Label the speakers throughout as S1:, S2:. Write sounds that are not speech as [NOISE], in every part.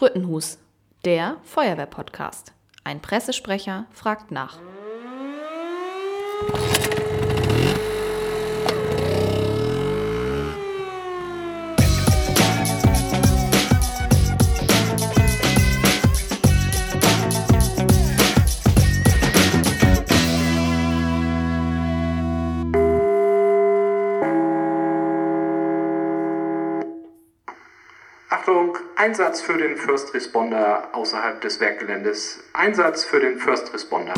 S1: Sprüttenhus, der Feuerwehr-Podcast. Ein Pressesprecher fragt nach.
S2: Einsatz für den First Responder außerhalb des Werkgeländes. Einsatz für den First Responder.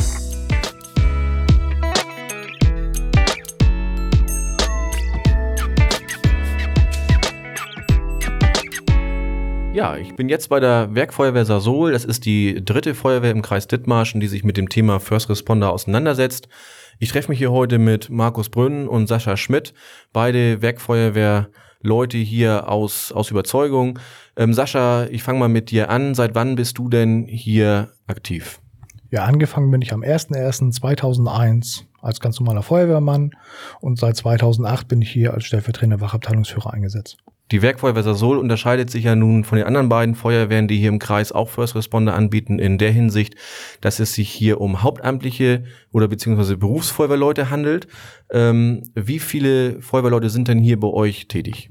S3: Ja, ich bin jetzt bei der Werkfeuerwehr Sasol. Das ist die dritte Feuerwehr im Kreis Dithmarschen, die sich mit dem Thema First Responder auseinandersetzt. Ich treffe mich hier heute mit Markus Brünn und Sascha Schmidt, beide Werkfeuerwehr-Leute hier aus, aus Überzeugung. Ähm, Sascha, ich fange mal mit dir an. Seit wann bist du denn hier aktiv?
S4: Ja, angefangen bin ich am 01.01.2001 als ganz normaler Feuerwehrmann und seit 2008 bin ich hier als stellvertretender Wachabteilungsführer eingesetzt.
S3: Die Werkfeuerwehr Sasol unterscheidet sich ja nun von den anderen beiden Feuerwehren, die hier im Kreis auch First Responder anbieten, in der Hinsicht, dass es sich hier um hauptamtliche oder beziehungsweise Berufsfeuerwehrleute handelt. Ähm, wie viele Feuerwehrleute sind denn hier bei euch tätig?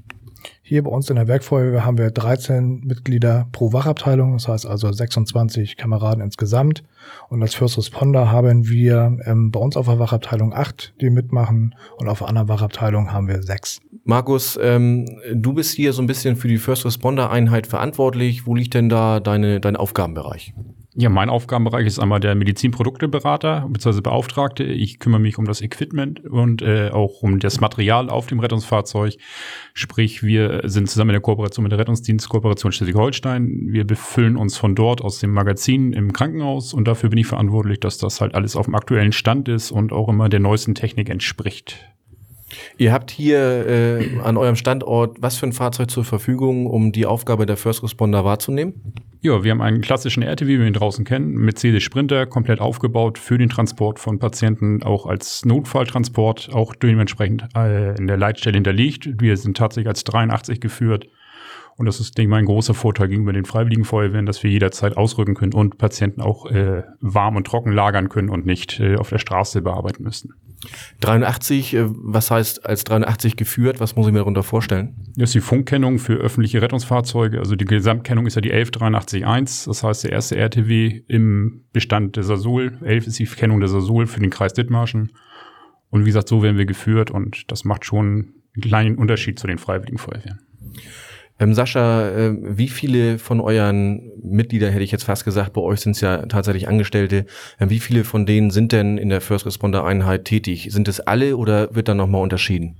S4: Hier bei uns in der Werkfeuerwehr haben wir 13 Mitglieder pro Wachabteilung, das heißt also 26 Kameraden insgesamt. Und als First Responder haben wir ähm, bei uns auf der Wachabteilung acht, die mitmachen, und auf anderen Wachabteilung haben wir sechs.
S3: Markus, ähm, du bist hier so ein bisschen für die First Responder Einheit verantwortlich. Wo liegt denn da deine, dein Aufgabenbereich?
S5: Ja, mein Aufgabenbereich ist einmal der Medizinprodukteberater bzw. Beauftragte. Ich kümmere mich um das Equipment und äh, auch um das Material auf dem Rettungsfahrzeug. Sprich, wir sind zusammen in der Kooperation mit der Rettungsdienst Kooperation Schleswig-Holstein. Wir befüllen uns von dort aus dem Magazin im Krankenhaus und dafür bin ich verantwortlich, dass das halt alles auf dem aktuellen Stand ist und auch immer der neuesten Technik entspricht.
S3: Ihr habt hier äh, an eurem Standort was für ein Fahrzeug zur Verfügung, um die Aufgabe der First Responder wahrzunehmen?
S5: Ja, wir haben einen klassischen RTW, wie wir ihn draußen kennen, Mercedes Sprinter, komplett aufgebaut für den Transport von Patienten, auch als Notfalltransport, auch dementsprechend äh, in der Leitstelle hinterlegt. Wir sind tatsächlich als 83 geführt. Und das ist, denke ich mal, ein großer Vorteil gegenüber den Freiwilligen Feuerwehren, dass wir jederzeit ausrücken können und Patienten auch äh, warm und trocken lagern können und nicht äh, auf der Straße bearbeiten müssen.
S3: 83, äh, was heißt als 83 geführt? Was muss ich mir darunter vorstellen?
S5: Das ist die Funkkennung für öffentliche Rettungsfahrzeuge. Also die Gesamtkennung ist ja die 11881. Das heißt, der erste RTW im Bestand der Sasol. 11 ist die Kennung der Sasol für den Kreis Dithmarschen. Und wie gesagt, so werden wir geführt und das macht schon einen kleinen Unterschied zu den Freiwilligen Feuerwehren.
S3: Ähm, Sascha, äh, wie viele von euren Mitgliedern, hätte ich jetzt fast gesagt, bei euch sind es ja tatsächlich Angestellte, äh, wie viele von denen sind denn in der First Responder Einheit tätig? Sind es alle oder wird da nochmal unterschieden?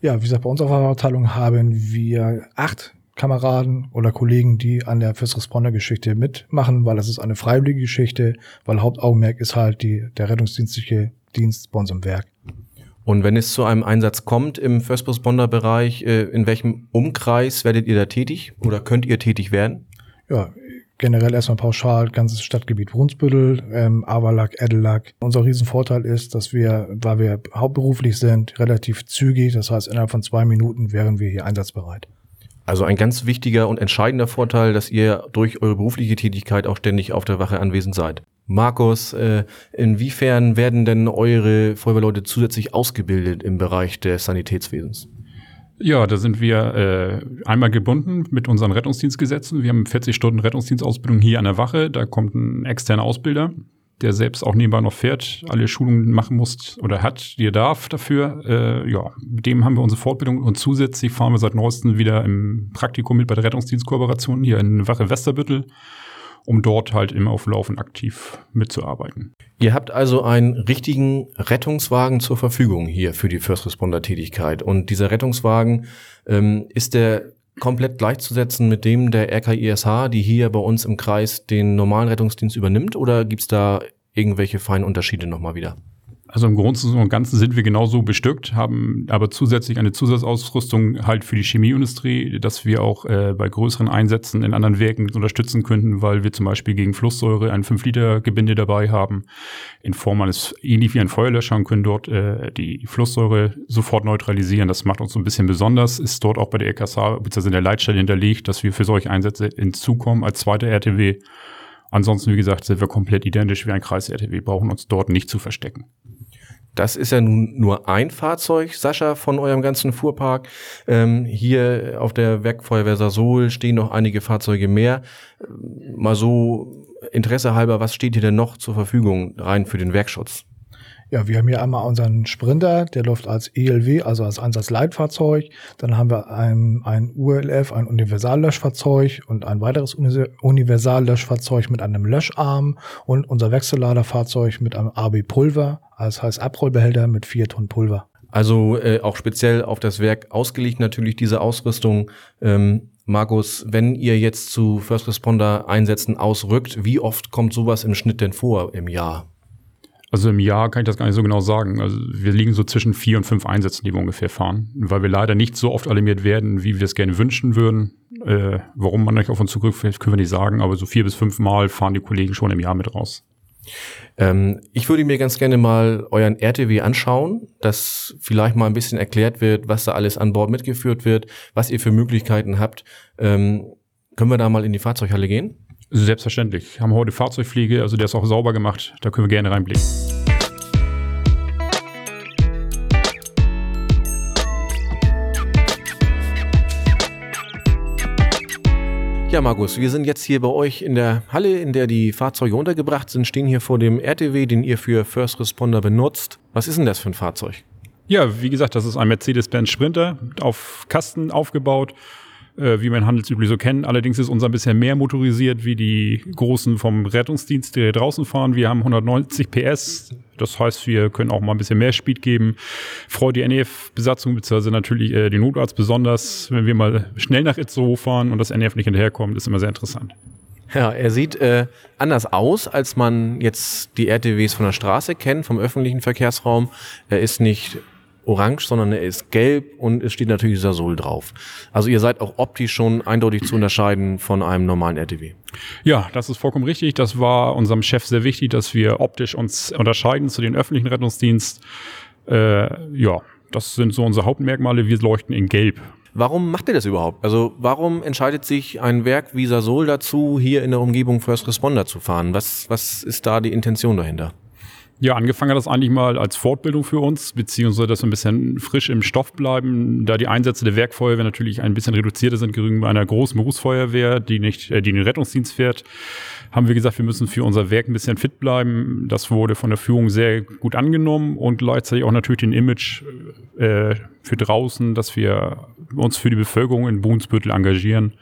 S4: Ja, wie gesagt, bei uns auf der Abteilung haben wir acht Kameraden oder Kollegen, die an der First Responder Geschichte mitmachen, weil das ist eine freiwillige Geschichte, weil Hauptaugenmerk ist halt die, der rettungsdienstliche Dienst bei uns im Werk.
S3: Und wenn es zu einem Einsatz kommt im First Responder Bereich, äh, in welchem Umkreis werdet ihr da tätig oder könnt ihr tätig werden?
S4: Ja, generell erstmal pauschal ganzes Stadtgebiet Brunsbüttel, ähm, Averlack, Edellack. Unser Riesenvorteil ist, dass wir, weil wir hauptberuflich sind, relativ zügig, das heißt innerhalb von zwei Minuten wären wir hier einsatzbereit.
S3: Also ein ganz wichtiger und entscheidender Vorteil, dass ihr durch eure berufliche Tätigkeit auch ständig auf der Wache anwesend seid. Markus, äh, inwiefern werden denn eure Feuerwehrleute zusätzlich ausgebildet im Bereich des Sanitätswesens?
S5: Ja, da sind wir äh, einmal gebunden mit unseren Rettungsdienstgesetzen. Wir haben 40 Stunden Rettungsdienstausbildung hier an der Wache. Da kommt ein externer Ausbilder, der selbst auch nebenbei noch fährt, alle Schulungen machen muss oder hat, die er darf dafür. Äh, ja, mit dem haben wir unsere Fortbildung und zusätzlich fahren wir seit neuestem wieder im Praktikum mit bei der Rettungsdienstkooperation hier in Wache Westerbüttel um dort halt im Auflaufen aktiv mitzuarbeiten.
S3: Ihr habt also einen richtigen Rettungswagen zur Verfügung hier für die First Responder Tätigkeit. Und dieser Rettungswagen ähm, ist der komplett gleichzusetzen mit dem der RKISH, die hier bei uns im Kreis den normalen Rettungsdienst übernimmt? Oder gibt's da irgendwelche feinen Unterschiede nochmal wieder?
S5: Also im Großen und Ganzen sind wir genauso bestückt, haben aber zusätzlich eine Zusatzausrüstung halt für die Chemieindustrie, dass wir auch äh, bei größeren Einsätzen in anderen Werken unterstützen könnten, weil wir zum Beispiel gegen Flusssäure ein 5-Liter-Gebinde dabei haben, in Form eines, ähnlich wie ein Feuerlöscher und können dort äh, die Flusssäure sofort neutralisieren. Das macht uns so ein bisschen besonders, ist dort auch bei der RKSA bzw. in der Leitstelle hinterlegt, dass wir für solche Einsätze hinzukommen als zweiter RTW. Ansonsten, wie gesagt, sind wir komplett identisch wie ein Kreis-RTW, brauchen uns dort nicht zu verstecken.
S3: Das ist ja nun nur ein Fahrzeug, Sascha, von eurem ganzen Fuhrpark. Ähm, hier auf der Werkfeuerwehr Sasol stehen noch einige Fahrzeuge mehr. Mal so Interesse halber, was steht hier denn noch zur Verfügung rein für den Werkschutz?
S4: Ja, wir haben hier einmal unseren Sprinter, der läuft als ELW, also als Einsatzleitfahrzeug. Dann haben wir ein, ein ULF, ein Universallöschfahrzeug und ein weiteres Universallöschfahrzeug mit einem Löscharm und unser Wechselladerfahrzeug mit einem AB Pulver, das heißt Abrollbehälter mit vier Tonnen Pulver.
S3: Also äh, auch speziell auf das Werk ausgelegt natürlich diese Ausrüstung. Ähm, Markus, wenn ihr jetzt zu First Responder Einsätzen ausrückt, wie oft kommt sowas im Schnitt denn vor im Jahr?
S5: Also im Jahr kann ich das gar nicht so genau sagen. Also wir liegen so zwischen vier und fünf Einsätzen, die wir ungefähr fahren, weil wir leider nicht so oft alarmiert werden, wie wir es gerne wünschen würden. Äh, warum man nicht auf uns zurückfällt, können wir nicht sagen, aber so vier bis fünf Mal fahren die Kollegen schon im Jahr mit raus.
S3: Ähm, ich würde mir ganz gerne mal euren RTW anschauen, dass vielleicht mal ein bisschen erklärt wird, was da alles an Bord mitgeführt wird, was ihr für Möglichkeiten habt. Ähm, können wir da mal in die Fahrzeughalle gehen?
S5: Selbstverständlich. Haben heute Fahrzeugpflege, also der ist auch sauber gemacht. Da können wir gerne reinblicken.
S3: Ja, Markus, wir sind jetzt hier bei euch in der Halle, in der die Fahrzeuge untergebracht sind, stehen hier vor dem RTW, den ihr für First Responder benutzt. Was ist denn das für ein Fahrzeug?
S5: Ja, wie gesagt, das ist ein Mercedes-Benz Sprinter auf Kasten aufgebaut äh, wie man handelsüblich so kennt. Allerdings ist unser ein bisschen mehr motorisiert wie die großen vom Rettungsdienst, die draußen fahren. Wir haben 190 PS. Das heißt, wir können auch mal ein bisschen mehr Speed geben. Freut die NEF-Besatzung, beziehungsweise natürlich äh, den Notarzt besonders, wenn wir mal schnell nach Itzehoe fahren und das NEF nicht hinterherkommt, ist immer sehr interessant.
S3: Ja, er sieht äh, anders aus, als man jetzt die RTWs von der Straße kennt, vom öffentlichen Verkehrsraum. Er ist nicht orange, sondern er ist gelb und es steht natürlich Sasol drauf. Also ihr seid auch optisch schon eindeutig zu unterscheiden von einem normalen RTW.
S5: Ja, das ist vollkommen richtig. Das war unserem Chef sehr wichtig, dass wir optisch uns unterscheiden zu den öffentlichen Rettungsdienst. Äh, ja, das sind so unsere Hauptmerkmale. Wir leuchten in gelb.
S3: Warum macht ihr das überhaupt? Also warum entscheidet sich ein Werk wie Sasol dazu, hier in der Umgebung First Responder zu fahren? Was, was ist da die Intention dahinter?
S5: Ja, angefangen hat das eigentlich mal als Fortbildung für uns, beziehungsweise dass wir ein bisschen frisch im Stoff bleiben, da die Einsätze der Werkfeuerwehr natürlich ein bisschen reduzierter sind gegenüber einer großen Berufsfeuerwehr, die nicht, äh, die den Rettungsdienst fährt, haben wir gesagt, wir müssen für unser Werk ein bisschen fit bleiben. Das wurde von der Führung sehr gut angenommen und gleichzeitig auch natürlich den Image äh, für draußen, dass wir uns für die Bevölkerung in Boonsbüttel engagieren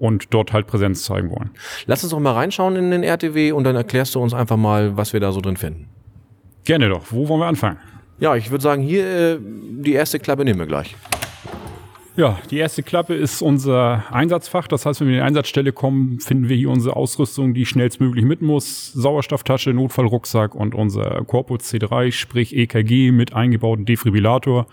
S5: und dort halt Präsenz zeigen wollen.
S3: Lass uns doch mal reinschauen in den RTW und dann erklärst du uns einfach mal, was wir da so drin finden.
S5: Gerne doch. Wo wollen wir anfangen?
S3: Ja, ich würde sagen, hier äh, die erste Klappe nehmen wir gleich.
S5: Ja, die erste Klappe ist unser Einsatzfach. Das heißt, wenn wir in die Einsatzstelle kommen, finden wir hier unsere Ausrüstung, die schnellstmöglich mit muss. Sauerstofftasche, Notfallrucksack und unser Corpus C3, sprich EKG mit eingebautem Defibrillator.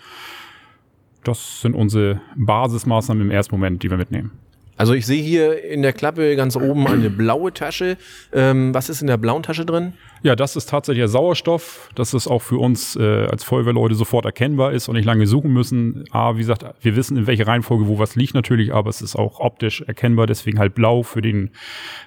S5: Das sind unsere Basismaßnahmen im ersten Moment, die wir mitnehmen.
S3: Also ich sehe hier in der Klappe ganz oben eine [CLEARS THROAT] blaue Tasche. Ähm, was ist in der blauen Tasche drin?
S5: Ja, das ist tatsächlich der Sauerstoff, dass es auch für uns äh, als Feuerwehrleute sofort erkennbar ist und nicht lange suchen müssen. A, wie gesagt, wir wissen, in welcher Reihenfolge wo was liegt natürlich, aber es ist auch optisch erkennbar, deswegen halt blau für den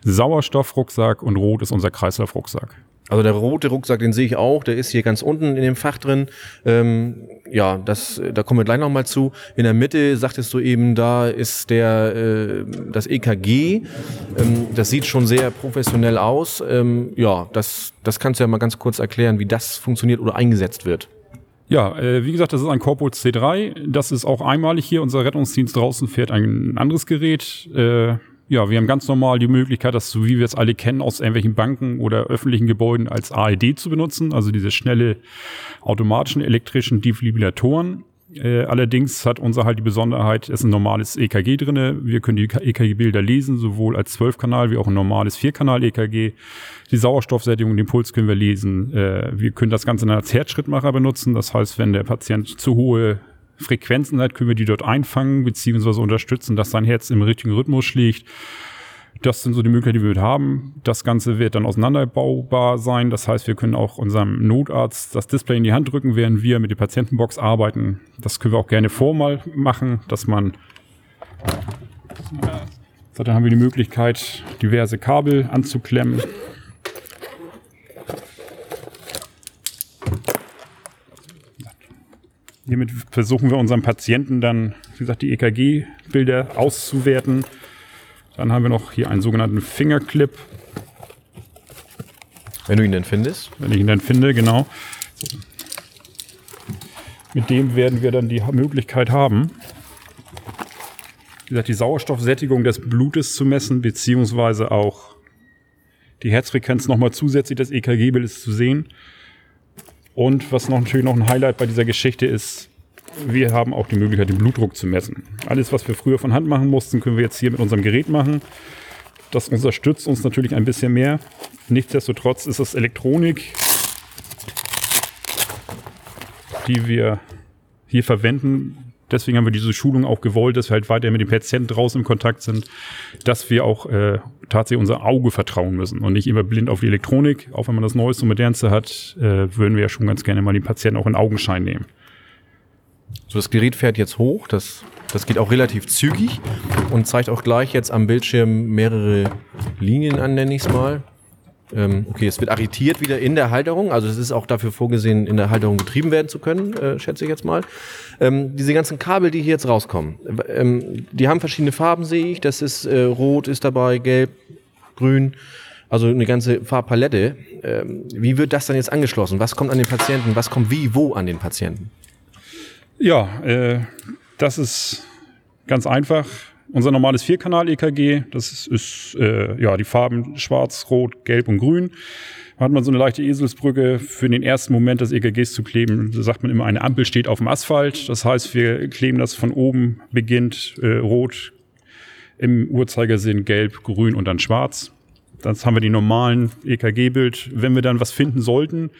S5: Sauerstoffrucksack und rot ist unser Kreislaufrucksack.
S3: Also der rote Rucksack, den sehe ich auch, der ist hier ganz unten in dem Fach drin. Ähm, ja, das, da kommen wir gleich nochmal zu. In der Mitte sagtest du eben, da ist der äh, das EKG. Ähm, das sieht schon sehr professionell aus. Ähm, ja, das, das kannst du ja mal ganz kurz erklären, wie das funktioniert oder eingesetzt wird.
S5: Ja, äh, wie gesagt, das ist ein Corpus C3. Das ist auch einmalig hier. Unser Rettungsdienst draußen fährt ein anderes Gerät. Äh, ja, wir haben ganz normal die Möglichkeit, das so wie wir es alle kennen, aus irgendwelchen Banken oder öffentlichen Gebäuden als AED zu benutzen, also diese schnelle automatischen elektrischen Defibrillatoren. Äh, allerdings hat unser halt die Besonderheit, es ist ein normales EKG drinne. Wir können die EKG-Bilder lesen, sowohl als 12-Kanal wie auch ein normales 4-Kanal-EKG. Die Sauerstoffsättigung, den Puls können wir lesen. Äh, wir können das Ganze dann als Herzschrittmacher benutzen. Das heißt, wenn der Patient zu hohe Frequenzen hat, können wir die dort einfangen beziehungsweise unterstützen, dass sein Herz im richtigen Rhythmus schlägt. Das sind so die Möglichkeiten, die wir haben. Das Ganze wird dann auseinanderbaubar sein. Das heißt, wir können auch unserem Notarzt das Display in die Hand drücken, während wir mit der Patientenbox arbeiten. Das können wir auch gerne vormal machen, dass man so, dann haben wir die Möglichkeit, diverse Kabel anzuklemmen. Hiermit versuchen wir unserem Patienten dann, wie gesagt, die EKG-Bilder auszuwerten. Dann haben wir noch hier einen sogenannten Fingerclip.
S3: Wenn du ihn denn findest?
S5: Wenn ich ihn dann finde, genau. Mit dem werden wir dann die Möglichkeit haben, wie gesagt, die Sauerstoffsättigung des Blutes zu messen, beziehungsweise auch die Herzfrequenz nochmal zusätzlich des EKG-Bildes zu sehen. Und was noch natürlich noch ein Highlight bei dieser Geschichte ist, wir haben auch die Möglichkeit, den Blutdruck zu messen. Alles, was wir früher von Hand machen mussten, können wir jetzt hier mit unserem Gerät machen. Das unterstützt uns natürlich ein bisschen mehr. Nichtsdestotrotz ist es Elektronik, die wir hier verwenden. Deswegen haben wir diese Schulung auch gewollt, dass wir halt weiter mit dem Patienten draußen im Kontakt sind, dass wir auch äh, tatsächlich unser Auge vertrauen müssen und nicht immer blind auf die Elektronik. Auch wenn man das Neueste und Modernste hat, äh, würden wir ja schon ganz gerne mal den Patienten auch in Augenschein nehmen.
S3: So, das Gerät fährt jetzt hoch, das, das geht auch relativ zügig und zeigt auch gleich jetzt am Bildschirm mehrere Linien an, nenne ich es mal. Ähm, okay, es wird arretiert wieder in der Halterung, also es ist auch dafür vorgesehen, in der Halterung betrieben werden zu können, äh, schätze ich jetzt mal. Ähm, diese ganzen Kabel, die hier jetzt rauskommen, ähm, die haben verschiedene Farben, sehe ich. Das ist äh, rot, ist dabei, gelb, grün. Also eine ganze Farbpalette. Wie wird das dann jetzt angeschlossen? Was kommt an den Patienten? Was kommt wie, wo an den Patienten?
S5: Ja, äh, das ist ganz einfach. Unser normales Vierkanal-EKG, das ist, äh, ja die Farben schwarz, rot, gelb und grün. Da hat man so eine leichte Eselsbrücke für den ersten Moment des EKGs zu kleben. Da sagt man immer, eine Ampel steht auf dem Asphalt. Das heißt, wir kleben das von oben beginnt äh, rot, im Uhrzeigersinn gelb, grün und dann schwarz. Dann haben wir die normalen EKG-Bild. Wenn wir dann was finden sollten,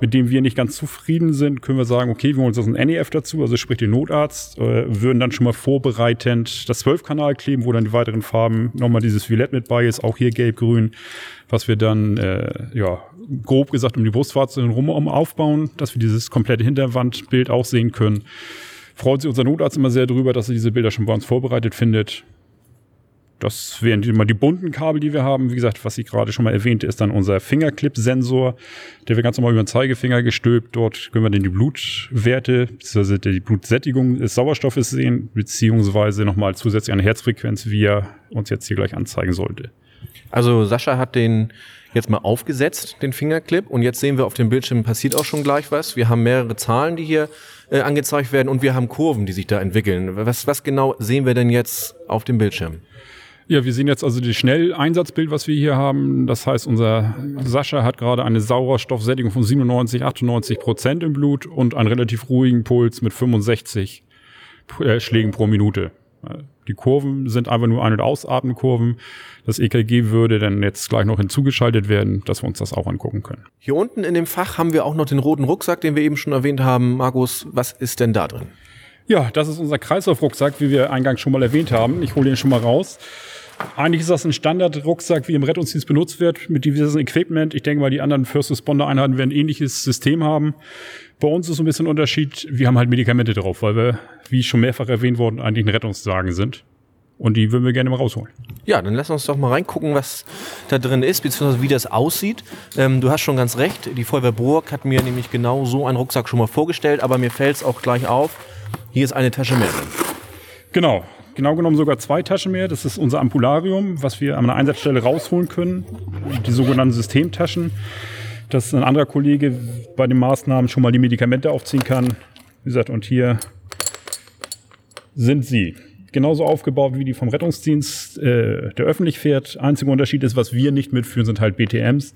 S5: mit dem wir nicht ganz zufrieden sind, können wir sagen, okay, wir holen uns das ein NEF dazu, also sprich den Notarzt, äh, würden dann schon mal vorbereitend das 12-Kanal kleben, wo dann die weiteren Farben nochmal dieses Violett mit bei ist, auch hier gelb-grün, was wir dann, äh, ja, grob gesagt um die Brustwarze rum aufbauen, dass wir dieses komplette Hinterwandbild auch sehen können. Freut sich unser Notarzt immer sehr darüber, dass er diese Bilder schon bei uns vorbereitet findet. Das wären immer die bunten Kabel, die wir haben. Wie gesagt, was ich gerade schon mal erwähnte, ist dann unser Fingerclip-Sensor. Der wird ganz normal über den Zeigefinger gestülpt. Dort können wir dann die Blutwerte, beziehungsweise die Blutsättigung des Sauerstoffes sehen, beziehungsweise nochmal zusätzlich eine Herzfrequenz, wie er uns jetzt hier gleich anzeigen sollte.
S3: Also Sascha hat den jetzt mal aufgesetzt, den Fingerclip, und jetzt sehen wir auf dem Bildschirm passiert auch schon gleich was. Wir haben mehrere Zahlen, die hier äh, angezeigt werden, und wir haben Kurven, die sich da entwickeln. Was, was genau sehen wir denn jetzt auf dem Bildschirm?
S5: Ja, wir sehen jetzt also das Schnelleinsatzbild, was wir hier haben. Das heißt, unser Sascha hat gerade eine Sauerstoffsättigung von 97, 98 Prozent im Blut und einen relativ ruhigen Puls mit 65 äh, Schlägen pro Minute. Die Kurven sind einfach nur Ein- und Ausatmenkurven. Das EKG würde dann jetzt gleich noch hinzugeschaltet werden, dass wir uns das auch angucken können.
S3: Hier unten in dem Fach haben wir auch noch den roten Rucksack, den wir eben schon erwähnt haben. Markus, was ist denn da drin?
S5: Ja, das ist unser Kreislaufrucksack, wie wir eingangs schon mal erwähnt haben. Ich hole den schon mal raus. Eigentlich ist das ein Standardrucksack, wie im Rettungsdienst benutzt wird, mit diversen Equipment. Ich denke mal, die anderen First Responder Einheiten werden ein ähnliches System haben. Bei uns ist ein bisschen ein Unterschied. Wir haben halt Medikamente drauf, weil wir, wie schon mehrfach erwähnt worden, eigentlich ein Rettungssagen sind. Und die würden wir gerne mal rausholen.
S3: Ja, dann lass uns doch mal reingucken, was da drin ist, beziehungsweise wie das aussieht. Ähm, du hast schon ganz recht. Die Feuerwehr Burg hat mir nämlich genau so einen Rucksack schon mal vorgestellt, aber mir fällt es auch gleich auf. Hier ist eine Tasche mehr drin.
S5: Genau genau genommen sogar zwei Taschen mehr. Das ist unser Ampularium, was wir an einer Einsatzstelle rausholen können. Die sogenannten Systemtaschen. Dass ein anderer Kollege bei den Maßnahmen schon mal die Medikamente aufziehen kann. Wie gesagt, und hier sind sie. Genauso aufgebaut wie die vom Rettungsdienst, äh, der öffentlich fährt. Einziger Unterschied ist, was wir nicht mitführen, sind halt BTMs.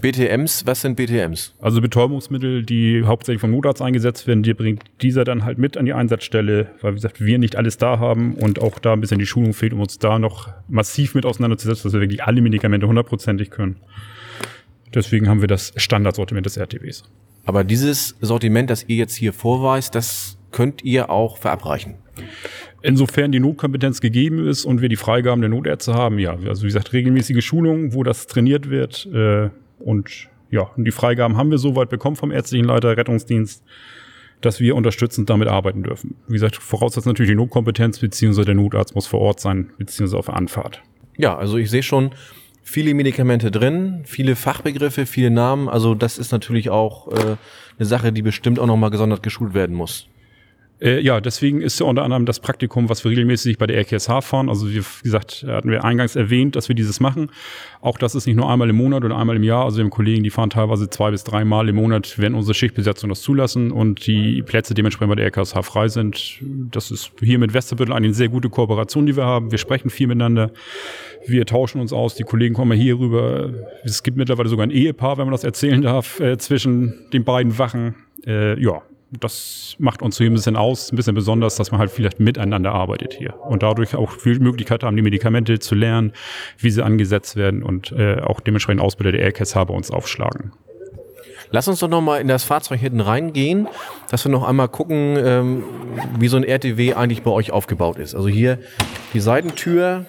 S3: BTMs, was sind BTMs?
S5: Also Betäubungsmittel, die hauptsächlich vom Notarzt eingesetzt werden, die bringt dieser dann halt mit an die Einsatzstelle, weil wie gesagt, wir nicht alles da haben und auch da ein bisschen die Schulung fehlt, um uns da noch massiv mit auseinanderzusetzen, dass wir wirklich alle Medikamente hundertprozentig können. Deswegen haben wir das Standardsortiment des RTWs.
S3: Aber dieses Sortiment, das ihr jetzt hier vorweist, das könnt ihr auch verabreichen.
S5: Insofern die Notkompetenz gegeben ist und wir die Freigaben der Notärzte haben, ja. Also wie gesagt, regelmäßige Schulungen, wo das trainiert wird. Äh, und ja, die Freigaben haben wir soweit bekommen vom ärztlichen Leiter Rettungsdienst, dass wir unterstützend damit arbeiten dürfen. Wie gesagt, voraussetzt natürlich die Notkompetenz, beziehungsweise der Notarzt muss vor Ort sein, beziehungsweise auf Anfahrt.
S3: Ja, also ich sehe schon viele Medikamente drin, viele Fachbegriffe, viele Namen. Also das ist natürlich auch äh, eine Sache, die bestimmt auch nochmal gesondert geschult werden muss.
S5: Äh, ja, deswegen ist ja unter anderem das Praktikum, was wir regelmäßig bei der RKSH fahren. Also wie gesagt, hatten wir eingangs erwähnt, dass wir dieses machen. Auch das ist nicht nur einmal im Monat oder einmal im Jahr. Also wir haben Kollegen, die fahren teilweise zwei bis dreimal im Monat, wenn unsere Schichtbesetzung das zulassen und die Plätze dementsprechend bei der RKSH frei sind. Das ist hier mit Westerbüttel eine sehr gute Kooperation, die wir haben. Wir sprechen viel miteinander. Wir tauschen uns aus. Die Kollegen kommen hier rüber. Es gibt mittlerweile sogar ein Ehepaar, wenn man das erzählen darf, äh, zwischen den beiden Wachen. Äh, ja, das macht uns hier ein bisschen aus, ein bisschen besonders, dass man halt vielleicht miteinander arbeitet hier und dadurch auch viel Möglichkeit haben, die Medikamente zu lernen, wie sie angesetzt werden und äh, auch dementsprechend Ausbilder der Aircats bei uns aufschlagen.
S3: Lass uns doch noch mal in das Fahrzeug hinten reingehen, dass wir noch einmal gucken, ähm, wie so ein RTW eigentlich bei euch aufgebaut ist. Also hier die Seitentür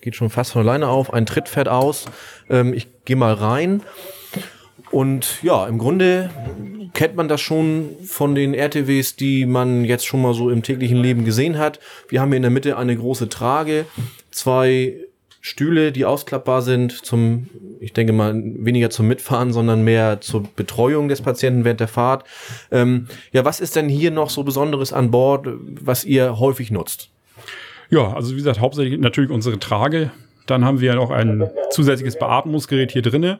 S3: geht schon fast von alleine auf, ein Tritt fährt aus. Ähm, ich gehe mal rein. Und ja, im Grunde kennt man das schon von den RTWs, die man jetzt schon mal so im täglichen Leben gesehen hat. Wir haben hier in der Mitte eine große Trage, zwei Stühle, die ausklappbar sind zum, ich denke mal, weniger zum Mitfahren, sondern mehr zur Betreuung des Patienten während der Fahrt. Ähm, ja, was ist denn hier noch so Besonderes an Bord, was ihr häufig nutzt?
S5: Ja, also wie gesagt, hauptsächlich natürlich unsere Trage. Dann haben wir noch ein zusätzliches Beatmungsgerät hier drinnen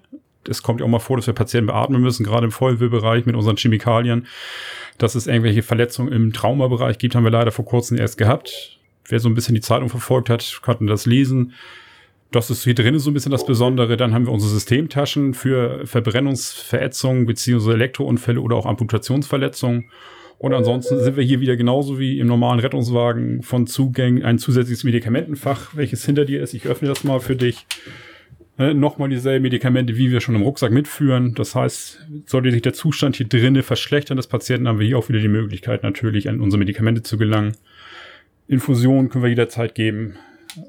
S5: es kommt ja auch mal vor, dass wir Patienten beatmen müssen, gerade im Feuerwehrbereich mit unseren Chemikalien. Dass es irgendwelche Verletzungen im Traumabereich gibt, haben wir leider vor kurzem erst gehabt. Wer so ein bisschen die Zeitung verfolgt hat, konnte das lesen. Das ist hier drin so ein bisschen das Besondere. Dann haben wir unsere Systemtaschen für Verbrennungsverätzungen beziehungsweise Elektrounfälle oder auch Amputationsverletzungen. Und ansonsten sind wir hier wieder genauso wie im normalen Rettungswagen von Zugängen ein zusätzliches Medikamentenfach, welches hinter dir ist. Ich öffne das mal für dich ne, nochmal dieselben Medikamente, wie wir schon im Rucksack mitführen. Das heißt, sollte sich der Zustand hier drinnen verschlechtern des Patienten, haben wir hier auch wieder die Möglichkeit, natürlich an unsere Medikamente zu gelangen. Infusionen können wir jederzeit geben.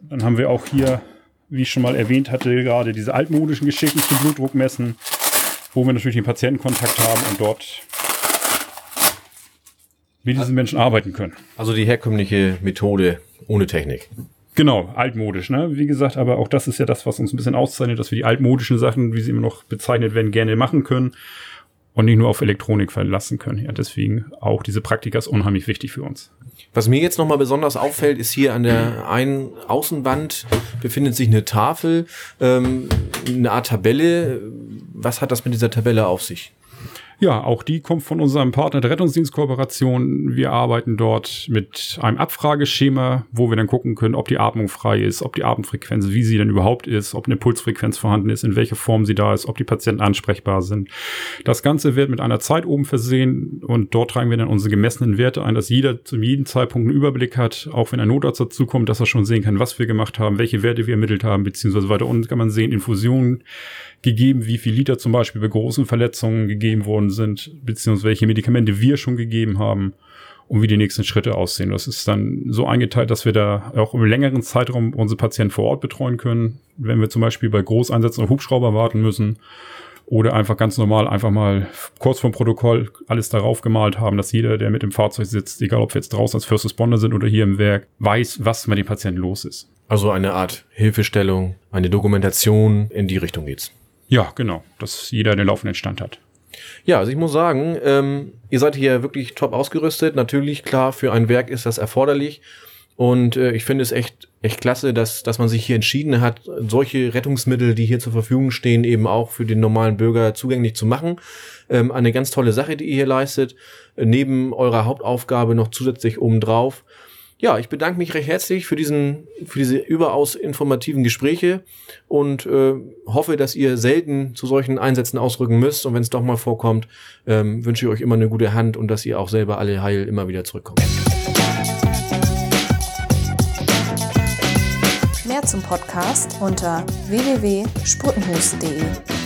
S5: Dann haben wir auch hier, wie ich schon mal erwähnt hatte, gerade diese altmodischen Geschichten zum Blutdruckmessen, wo wir natürlich den Patientenkontakt haben und dort mit diesen Menschen arbeiten können.
S3: Also die herkömmliche Methode ohne Technik.
S5: Genau, altmodisch, ne? Wie gesagt, aber auch das ist ja das, was uns ein bisschen auszeichnet, dass wir die altmodischen Sachen, wie sie immer noch bezeichnet werden, gerne machen können und nicht nur auf Elektronik verlassen können. Ja, deswegen auch diese Praktika ist unheimlich wichtig für uns.
S3: Was mir jetzt nochmal besonders auffällt, ist hier an der einen Außenwand befindet sich eine Tafel, ähm, eine Art Tabelle. Was hat das mit dieser Tabelle auf sich?
S5: Ja, auch die kommt von unserem Partner der Rettungsdienstkooperation. Wir arbeiten dort mit einem Abfrageschema, wo wir dann gucken können, ob die Atmung frei ist, ob die Atemfrequenz, wie sie denn überhaupt ist, ob eine Pulsfrequenz vorhanden ist, in welcher Form sie da ist, ob die Patienten ansprechbar sind. Das Ganze wird mit einer Zeit oben versehen und dort tragen wir dann unsere gemessenen Werte ein, dass jeder zu jedem Zeitpunkt einen Überblick hat, auch wenn ein Notarzt dazukommt, dass er schon sehen kann, was wir gemacht haben, welche Werte wir ermittelt haben, beziehungsweise weiter unten kann man sehen, Infusionen, gegeben, wie viel Liter zum Beispiel bei großen Verletzungen gegeben worden sind, beziehungsweise welche Medikamente wir schon gegeben haben und wie die nächsten Schritte aussehen. Das ist dann so eingeteilt, dass wir da auch im längeren Zeitraum unsere Patienten vor Ort betreuen können. Wenn wir zum Beispiel bei Großeinsätzen auf Hubschrauber warten müssen oder einfach ganz normal einfach mal kurz vom Protokoll alles darauf gemalt haben, dass jeder, der mit dem Fahrzeug sitzt, egal ob wir jetzt draußen als First Responder sind oder hier im Werk, weiß, was mit dem Patienten los ist.
S3: Also eine Art Hilfestellung, eine Dokumentation, in die Richtung geht's.
S5: Ja, genau, dass jeder den laufenden Stand hat.
S3: Ja, also ich muss sagen, ähm, ihr seid hier wirklich top ausgerüstet. Natürlich, klar, für ein Werk ist das erforderlich. Und äh, ich finde es echt, echt klasse, dass, dass man sich hier entschieden hat, solche Rettungsmittel, die hier zur Verfügung stehen, eben auch für den normalen Bürger zugänglich zu machen. Ähm, eine ganz tolle Sache, die ihr hier leistet. Neben eurer Hauptaufgabe noch zusätzlich obendrauf. Ja, ich bedanke mich recht herzlich für diesen, für diese überaus informativen Gespräche und äh, hoffe, dass ihr selten zu solchen Einsätzen ausrücken müsst. Und wenn es doch mal vorkommt, ähm, wünsche ich euch immer eine gute Hand und dass ihr auch selber alle heil immer wieder zurückkommt.
S1: Mehr zum Podcast unter www.sputtenhus.de.